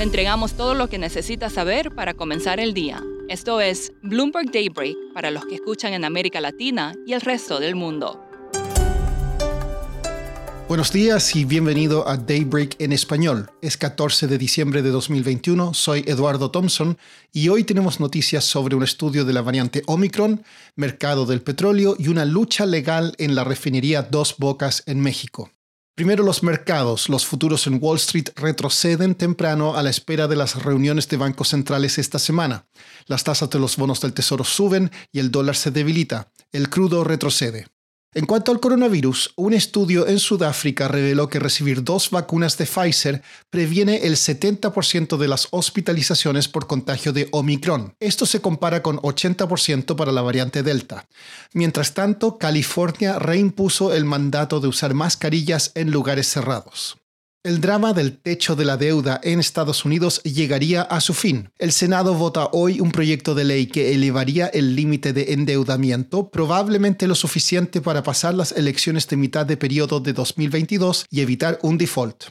Le entregamos todo lo que necesita saber para comenzar el día. Esto es Bloomberg Daybreak para los que escuchan en América Latina y el resto del mundo. Buenos días y bienvenido a Daybreak en español. Es 14 de diciembre de 2021, soy Eduardo Thompson y hoy tenemos noticias sobre un estudio de la variante Omicron, mercado del petróleo y una lucha legal en la refinería Dos Bocas en México. Primero los mercados. Los futuros en Wall Street retroceden temprano a la espera de las reuniones de bancos centrales esta semana. Las tasas de los bonos del Tesoro suben y el dólar se debilita. El crudo retrocede. En cuanto al coronavirus, un estudio en Sudáfrica reveló que recibir dos vacunas de Pfizer previene el 70% de las hospitalizaciones por contagio de Omicron. Esto se compara con 80% para la variante Delta. Mientras tanto, California reimpuso el mandato de usar mascarillas en lugares cerrados. El drama del techo de la deuda en Estados Unidos llegaría a su fin. El Senado vota hoy un proyecto de ley que elevaría el límite de endeudamiento, probablemente lo suficiente para pasar las elecciones de mitad de periodo de 2022 y evitar un default.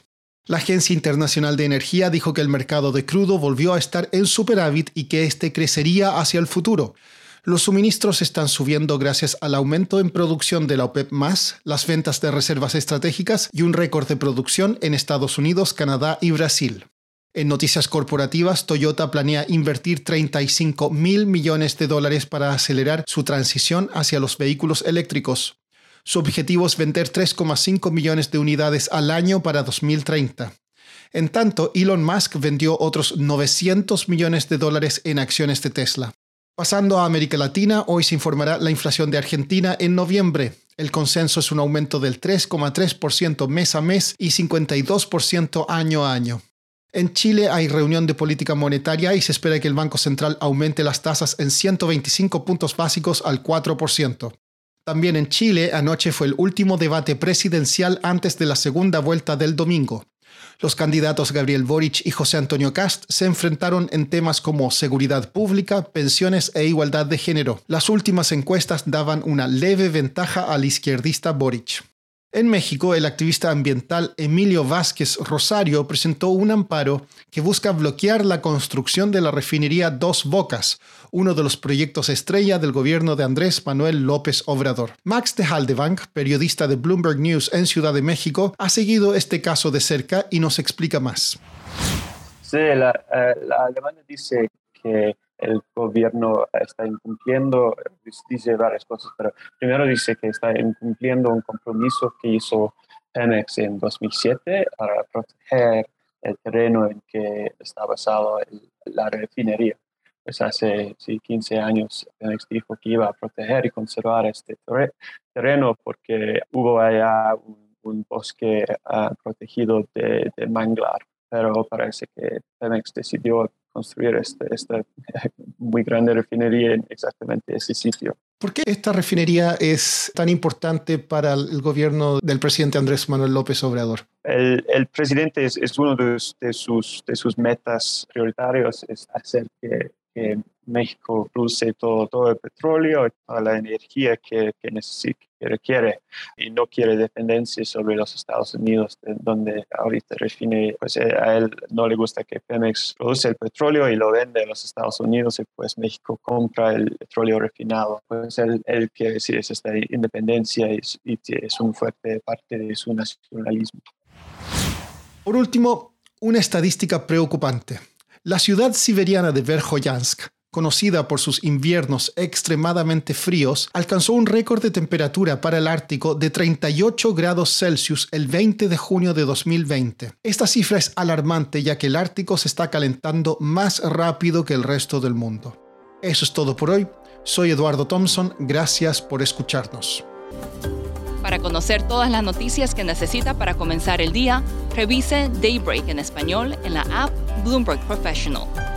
La Agencia Internacional de Energía dijo que el mercado de crudo volvió a estar en superávit y que este crecería hacia el futuro. Los suministros están subiendo gracias al aumento en producción de la OPEP+, las ventas de reservas estratégicas y un récord de producción en Estados Unidos, Canadá y Brasil. En noticias corporativas, Toyota planea invertir 35 mil millones de dólares para acelerar su transición hacia los vehículos eléctricos. Su objetivo es vender 3,5 millones de unidades al año para 2030. En tanto, Elon Musk vendió otros 900 millones de dólares en acciones de Tesla. Pasando a América Latina, hoy se informará la inflación de Argentina en noviembre. El consenso es un aumento del 3,3% mes a mes y 52% año a año. En Chile hay reunión de política monetaria y se espera que el Banco Central aumente las tasas en 125 puntos básicos al 4%. También en Chile anoche fue el último debate presidencial antes de la segunda vuelta del domingo. Los candidatos Gabriel Boric y José Antonio Cast se enfrentaron en temas como seguridad pública, pensiones e igualdad de género. Las últimas encuestas daban una leve ventaja al izquierdista Boric. En México, el activista ambiental Emilio Vázquez Rosario presentó un amparo que busca bloquear la construcción de la refinería Dos Bocas, uno de los proyectos estrella del gobierno de Andrés Manuel López Obrador. Max de Haldebank, periodista de Bloomberg News en Ciudad de México, ha seguido este caso de cerca y nos explica más. Sí, la, eh, dice que el gobierno está incumpliendo, dice varias cosas, pero primero dice que está incumpliendo un compromiso que hizo Pemex en 2007 para proteger el terreno en que está basado la refinería. Pues hace 15 años Pemex dijo que iba a proteger y conservar este terreno porque hubo allá un, bosque ah, protegido de, de manglar pero parece que Pemex decidió construir esta este muy grande refinería en exactamente ese sitio. ¿Por qué esta refinería es tan importante para el gobierno del presidente Andrés Manuel López Obrador? El, el presidente es, es uno de, de, sus, de sus metas prioritarias, es hacer que, que México produce todo, todo el petróleo y toda la energía que, que necesita que requiere y no quiere dependencia sobre los Estados Unidos, donde ahorita refine, pues eh, a él no le gusta que Pemex produce el petróleo y lo vende a los Estados Unidos y pues México compra el petróleo refinado. Pues él, él quiere decir es esta independencia y, y es un fuerte parte de su nacionalismo. Por último, una estadística preocupante. La ciudad siberiana de Verkhoyansk conocida por sus inviernos extremadamente fríos, alcanzó un récord de temperatura para el Ártico de 38 grados Celsius el 20 de junio de 2020. Esta cifra es alarmante ya que el Ártico se está calentando más rápido que el resto del mundo. Eso es todo por hoy. Soy Eduardo Thompson, gracias por escucharnos. Para conocer todas las noticias que necesita para comenzar el día, revise Daybreak en español en la app Bloomberg Professional.